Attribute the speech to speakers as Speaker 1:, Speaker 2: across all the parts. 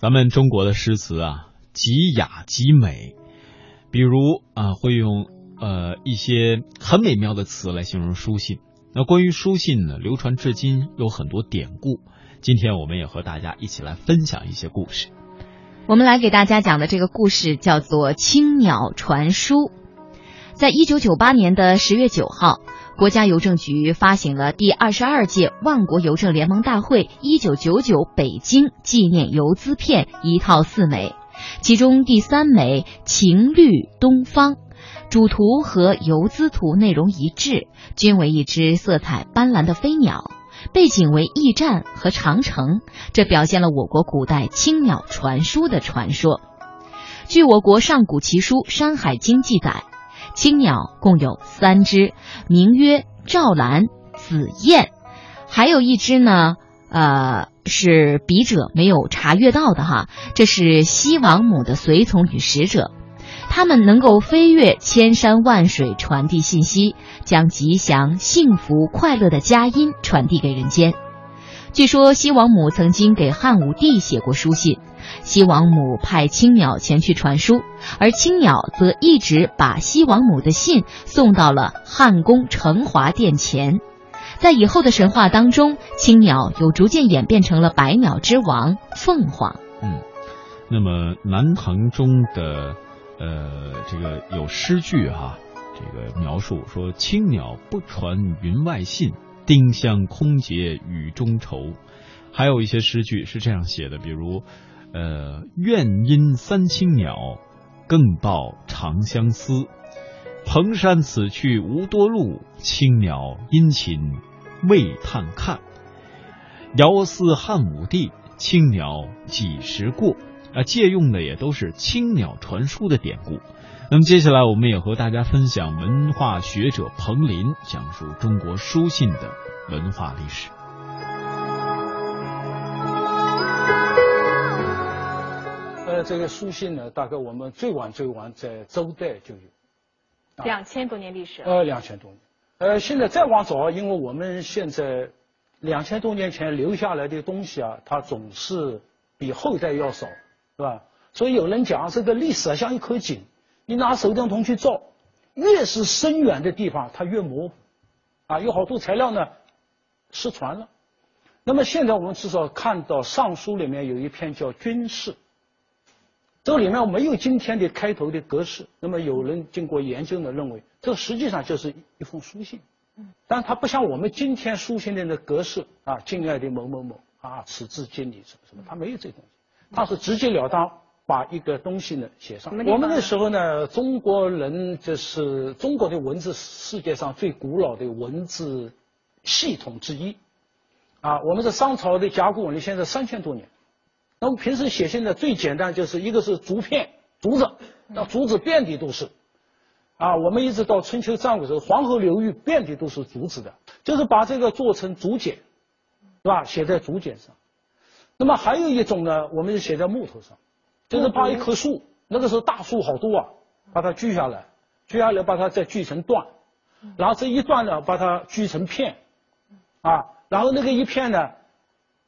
Speaker 1: 咱们中国的诗词啊，极雅极美，比如啊，会用呃一些很美妙的词来形容书信。那关于书信呢，流传至今有很多典故。今天我们也和大家一起来分享一些故事。
Speaker 2: 我们来给大家讲的这个故事叫做《青鸟传书》。在一九九八年的十月九号。国家邮政局发行了第二十二届万国邮政联盟大会一九九九北京纪念邮资片一套四枚，其中第三枚“晴绿东方”，主图和邮资图内容一致，均为一只色彩斑斓的飞鸟，背景为驿站和长城，这表现了我国古代青鸟传书的传说。据我国上古奇书《山海经》记载。青鸟共有三只，名曰赵兰、紫燕，还有一只呢，呃，是笔者没有查阅到的哈。这是西王母的随从与使者，他们能够飞越千山万水，传递信息，将吉祥、幸福、快乐的佳音传递给人间。据说西王母曾经给汉武帝写过书信。西王母派青鸟前去传书，而青鸟则一直把西王母的信送到了汉宫承华殿前。在以后的神话当中，青鸟又逐渐演变成了百鸟之王凤凰。
Speaker 1: 嗯，那么南唐中的呃这个有诗句哈，这个描述说青鸟不传云外信，丁香空结雨中愁。还有一些诗句是这样写的，比如。呃，愿因三青鸟，更报长相思。蓬山此去无多路，青鸟殷勤为探看。遥思汉武帝，青鸟几时过？啊，借用的也都是青鸟传书的典故。那么接下来，我们也和大家分享文化学者彭林讲述中国书信的文化历史。
Speaker 3: 呃这个书信呢，大概我们最晚最晚在周代就有，
Speaker 4: 两千多年历史。
Speaker 3: 呃，两千多年。呃，现在再往早，因为我们现在两千多年前留下来的东西啊，它总是比后代要少，是吧？所以有人讲，这个历史啊像一口井，你拿手电筒去照，越是深远的地方，它越模糊，啊，有好多材料呢失传了。那么现在我们至少看到《尚书》里面有一篇叫《军事》。这里面没有今天的开头的格式，那么有人经过研究呢，认为这实际上就是一封书信，嗯，但它不像我们今天书信的那格式啊，敬爱的某某某啊，此致敬礼什么什么，它没有这东西，它是直截了当把一个东西呢写上。我们那时候呢，中国人就是中国的文字世界上最古老的文字系统之一，啊，我们是商朝的甲骨文，现在三千多年。那我们平时写信呢，最简单就是一个是竹片，竹子，那竹子遍地都是，啊，我们一直到春秋战国时候，黄河流域遍地都是竹子的，就是把这个做成竹简，是吧？写在竹简上。那么还有一种呢，我们就写在木头上，就是把一棵树，那个时候大树好多啊，把它锯下来，锯下来把它再锯成段，然后这一段呢，把它锯成片，啊，然后那个一片呢，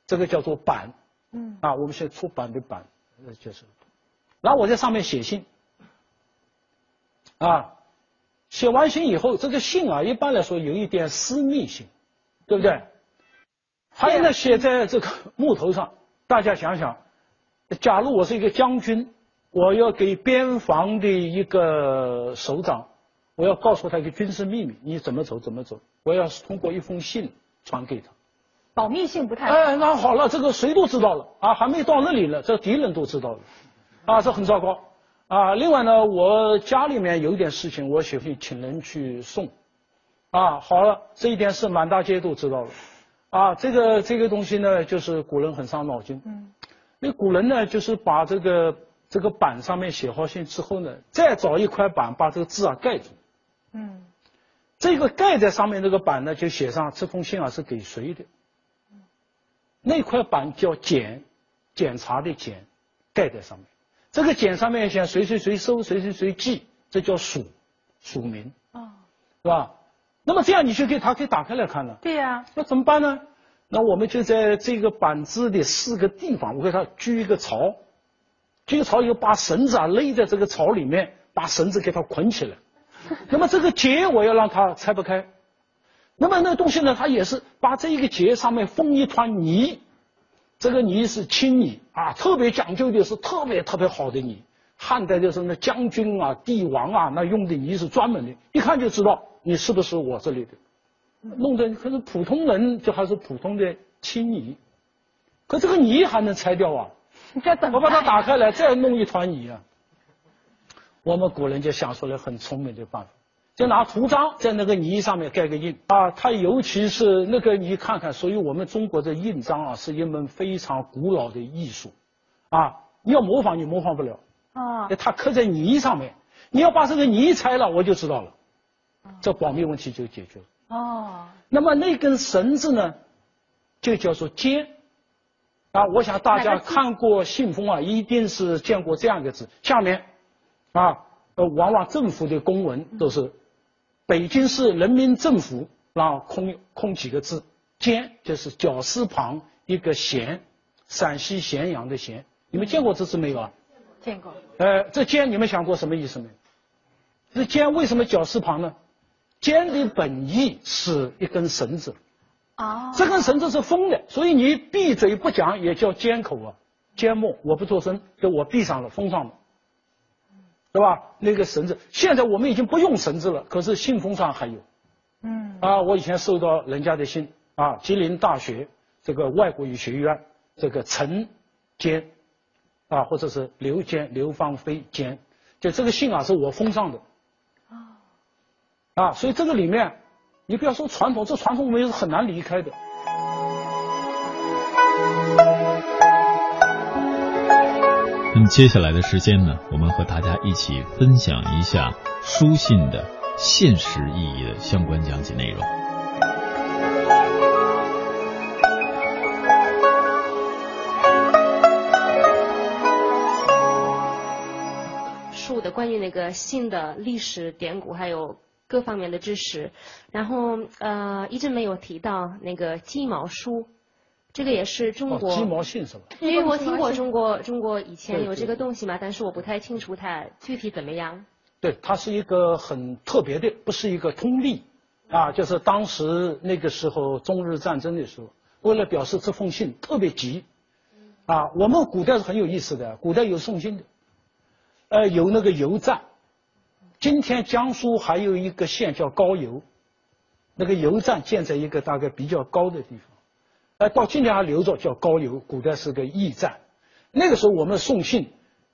Speaker 3: 这个叫做板。嗯啊，我们现在出版的版，呃，就是，然后我在上面写信，啊，写完信以后，这个信啊，一般来说有一点私密性，对不对？还有呢，写在这个木头上，大家想想，假如我是一个将军，我要给边防的一个首长，我要告诉他一个军事秘密，你怎么走怎么走，我要通过一封信传给他。
Speaker 4: 保密性不太
Speaker 3: 哎，那好了，这个谁都知道了啊，还没到那里呢，这敌人都知道了，啊，这很糟糕啊。另外呢，我家里面有一点事情，我写信请人去送，啊，好了，这一点是满大街都知道了，啊，这个这个东西呢，就是古人很伤脑筋，嗯，那古人呢，就是把这个这个板上面写好信之后呢，再找一块板把这个字啊盖住，嗯，这个盖在上面这个板呢，就写上这封信啊是给谁的。那块板叫检，检查的检，盖在上面。这个检上面写谁谁谁收，谁谁谁寄，这叫署，署名。啊，是吧？那么这样你就可以，他可以打开来看了。
Speaker 4: 对呀。
Speaker 3: 那怎么办呢？那我们就在这个板子的四个地方，我给它锯一个槽，锯个槽以后把绳子啊勒在这个槽里面，把绳子给它捆起来。那么这个结我要让它拆不开。那么那东西呢，它也是把这一个结上面封一团泥，这个泥是青泥啊，特别讲究的是特别特别好的泥。汉代的时候，那将军啊、帝王啊，那用的泥是专门的，一看就知道你是不是我这里的。弄得可是普通人，就还是普通的青泥，可这个泥还能拆掉啊？我把它打开来，再弄一团泥啊。我们古人就想出来很聪明的办法，就拿图章在那个泥上面盖个印啊。它尤其是那个你看看，所以我们中国的印章啊，是一门非常古老的艺术啊。你要模仿，你模仿不了。啊，它刻在泥上面，你要把这个泥拆了，我就知道了，这保密问题就解决了。哦，那么那根绳子呢，就叫做笺。啊，我想大家看过信封啊，一定是见过这样一个字，下面啊，呃，往往政府的公文都是北京市人民政府，然后空空几个字，笺就是绞丝旁一个咸，陕西咸阳的咸，你们见过这字没有啊？
Speaker 4: 见过。
Speaker 3: 呃，这尖你们想过什么意思没有？这尖为什么绞丝旁呢？尖的本意是一根绳子。哦。这根绳子是封的，所以你闭嘴不讲也叫尖口啊。缄默，我不做声，就我闭上了，封上了，对吧？那个绳子，现在我们已经不用绳子了，可是信封上还有。嗯。啊，我以前收到人家的信啊，吉林大学这个外国语学院这个陈坚。啊，或者是刘坚、刘芳菲坚，就这个信啊，是我封上的。啊，啊，所以这个里面，你不要说传统，这传统我们也是很难离开的。
Speaker 1: 那么接下来的时间呢，我们和大家一起分享一下书信的现实意义的相关讲解内容。
Speaker 5: 关于那个信的历史典故，还有各方面的知识，然后呃一直没有提到那个鸡毛书，这个也是中国
Speaker 3: 鸡毛信是吧？
Speaker 5: 因为我听过中国中国以前有这个东西嘛，但是我不太清楚它具体怎么样。
Speaker 3: 对，它是一个很特别的，不是一个通例啊，就是当时那个时候中日战争的时候，为了表示这封信特别急啊，我们古代是很有意思的，古代有送信的。呃，有那个邮站，今天江苏还有一个县叫高邮，那个邮站建在一个大概比较高的地方，呃，到今天还留着叫高邮，古代是个驿站。那个时候我们送信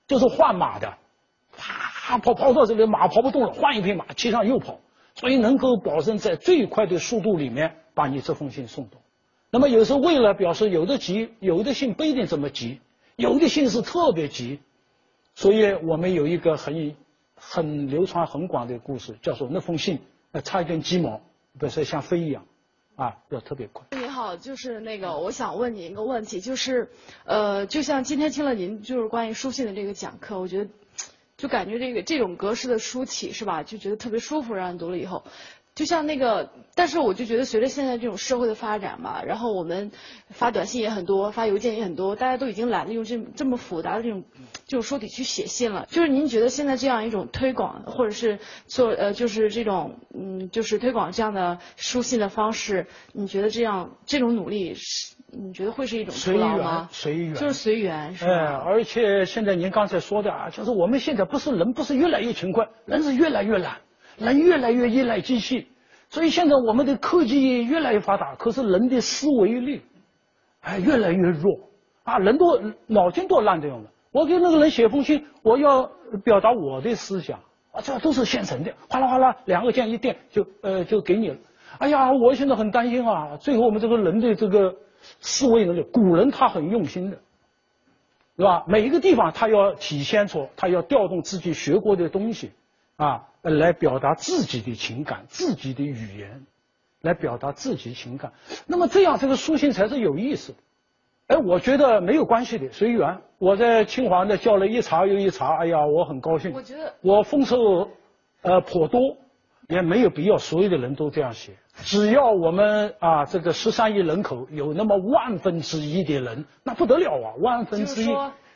Speaker 3: 就是换马的，啪跑跑到这里马跑不动了，换一匹马骑上又跑，所以能够保证在最快的速度里面把你这封信送到。那么有时候为了表示有的急，有的信不一定这么急，有的信是特别急。所以我们有一个很很流传很广的故事，叫做那封信，呃，差一根鸡毛，不是像飞一样，啊，要特别快。
Speaker 6: 你好，就是那个，我想问您一个问题，就是，呃，就像今天听了您就是关于书信的这个讲课，我觉得，就感觉这个这种格式的书体是吧，就觉得特别舒服，让人读了以后。就像那个，但是我就觉得随着现在这种社会的发展嘛，然后我们发短信也很多，发邮件也很多，大家都已经懒得用这这么复杂的这种这种书体去写信了。就是您觉得现在这样一种推广，或者是做呃，就是这种嗯，就是推广这样的书信的方式，你觉得这样这种努力是你觉得会是一种
Speaker 3: 随缘？随缘
Speaker 6: 就是随缘，是
Speaker 3: 而且现在您刚才说的啊，就是我们现在不是人不是越来越勤快，人是越来越懒。人越来越依赖机器，所以现在我们的科技越来越发达，可是人的思维力，哎，越来越弱啊！人都脑筋都烂掉了。我给那个人写封信，我要表达我的思想啊，这都是现成的，哗啦哗啦，两个键一电就呃就给你了。哎呀，我现在很担心啊！最后我们这个人的这个思维能力，古人他很用心的，是吧？每一个地方他要体现出，他要调动自己学过的东西。啊，来表达自己的情感，自己的语言，来表达自己情感。那么这样，这个书信才是有意思的。哎，我觉得没有关系的，随缘。我在清华呢叫了一茬又一茬，哎呀，我很高兴。
Speaker 6: 我觉得
Speaker 3: 我丰收，呃，颇多，也没有必要所有的人都这样写。只要我们啊这个十三亿人口有那么万分之一的人，那不得了啊，万分之一，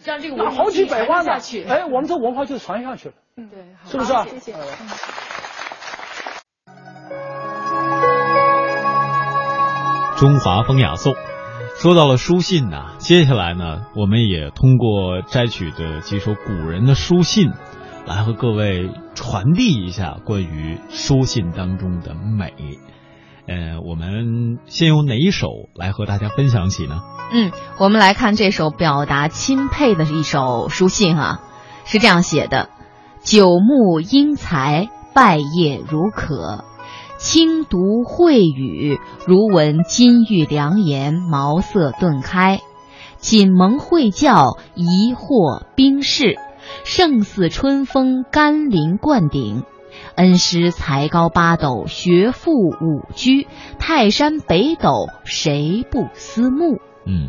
Speaker 6: 让这个
Speaker 3: 那好几百万
Speaker 6: 呢去，
Speaker 3: 哎，我们这文化就传下去了。
Speaker 6: 嗯，对，
Speaker 3: 是不是啊？
Speaker 4: 谢谢。
Speaker 1: 中华风雅颂，说到了书信呢，接下来呢，我们也通过摘取的几首古人的书信，来和各位传递一下关于书信当中的美。呃，我们先用哪一首来和大家分享起呢？
Speaker 2: 嗯，我们来看这首表达钦佩的一首书信啊，是这样写的：九牧英才，拜谒如渴。轻读慧语，如闻金玉良言，茅塞顿开。锦蒙会教，疑惑冰释，胜似春风甘霖灌顶。恩师才高八斗，学富五车，泰山北斗，谁不思慕？
Speaker 1: 嗯，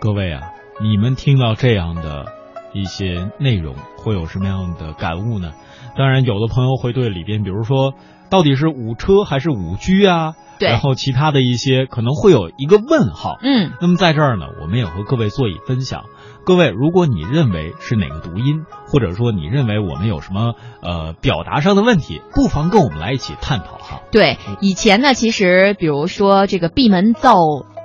Speaker 1: 各位啊，你们听到这样的一些内容，会有什么样的感悟呢？当然，有的朋友会对里边，比如说。到底是五车还是五居啊？
Speaker 2: 对，
Speaker 1: 然后其他的一些可能会有一个问号。
Speaker 2: 嗯，
Speaker 1: 那么在这儿呢，我们也和各位做一分享。各位，如果你认为是哪个读音，或者说你认为我们有什么呃表达上的问题，不妨跟我们来一起探讨哈。
Speaker 2: 对，以前呢，其实比如说这个闭门造。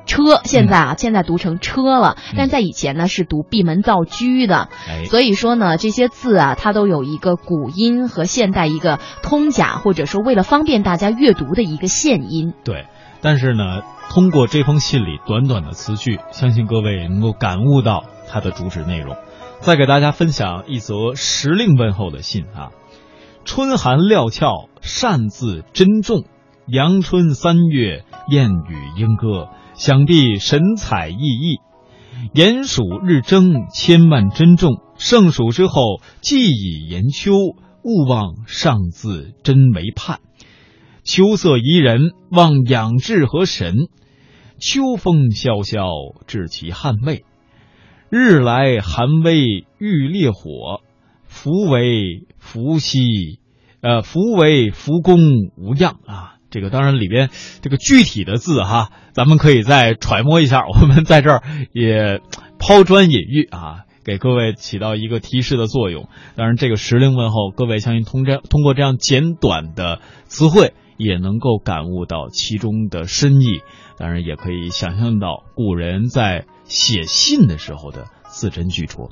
Speaker 2: 车现在啊，现在读成车了，但在以前呢是读闭门造车的，所以说呢，这些字啊，它都有一个古音和现代一个通假，或者说为了方便大家阅读的一个现音。
Speaker 1: 对，但是呢，通过这封信里短短的词句，相信各位能够感悟到它的主旨内容。再给大家分享一则时令问候的信啊，春寒料峭，善自珍重，阳春三月，燕语莺歌。想必神采奕奕，炎暑日蒸，千万珍重。盛暑之后，既已严秋，勿忘上自真为盼。秋色宜人，望养志和神。秋风萧萧，致其汗味。日来寒微欲烈火，福为福兮，呃，福为福公无恙啊。这个当然里边这个具体的字哈，咱们可以再揣摩一下。我们在这儿也抛砖引玉啊，给各位起到一个提示的作用。当然，这个时令问候，各位相信通这通过这样简短的词汇，也能够感悟到其中的深意。当然，也可以想象到古人在写信的时候的字斟句酌。